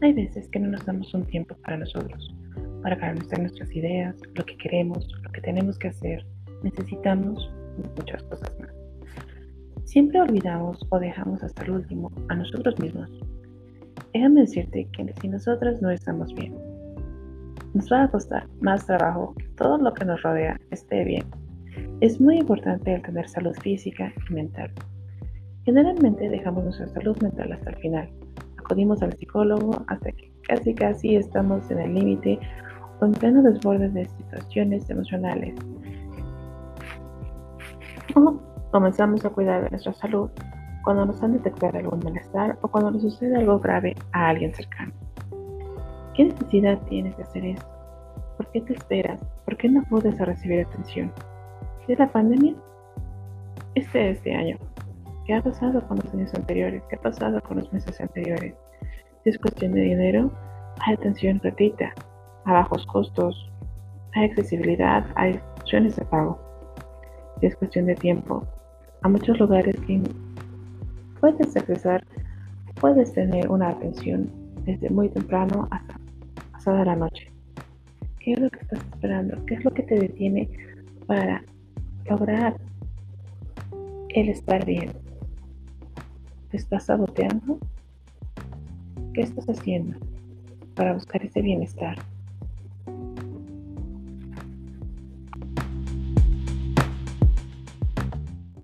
Hay veces que no nos damos un tiempo para nosotros, para canalizar nuestras ideas, lo que queremos, lo que tenemos que hacer. Necesitamos muchas cosas más. Siempre olvidamos o dejamos hasta el último a nosotros mismos. Déjame decirte que si nosotros no estamos bien, nos va a costar más trabajo que todo lo que nos rodea esté bien. Es muy importante el tener salud física y mental. Generalmente dejamos nuestra salud mental hasta el final. Acudimos al psicólogo hasta que casi casi estamos en el límite o en pleno desborde de situaciones emocionales. O comenzamos a cuidar de nuestra salud cuando nos han detectado algún malestar o cuando nos sucede algo grave a alguien cercano. ¿Qué necesidad tienes de hacer esto? ¿Por qué te esperas? ¿Por qué no puedes recibir atención? ¿Es la pandemia? Este es este año. ¿Qué ha pasado con los años anteriores? ¿Qué ha pasado con los meses anteriores? Si es cuestión de dinero, hay atención gratuita, a bajos costos, hay accesibilidad, hay opciones de pago. Si es cuestión de tiempo, a muchos lugares que puedes accesar, puedes tener una atención desde muy temprano hasta pasada la noche. ¿Qué es lo que estás esperando? ¿Qué es lo que te detiene para lograr el estar bien? ¿Te estás saboteando? ¿Qué estás haciendo para buscar ese bienestar?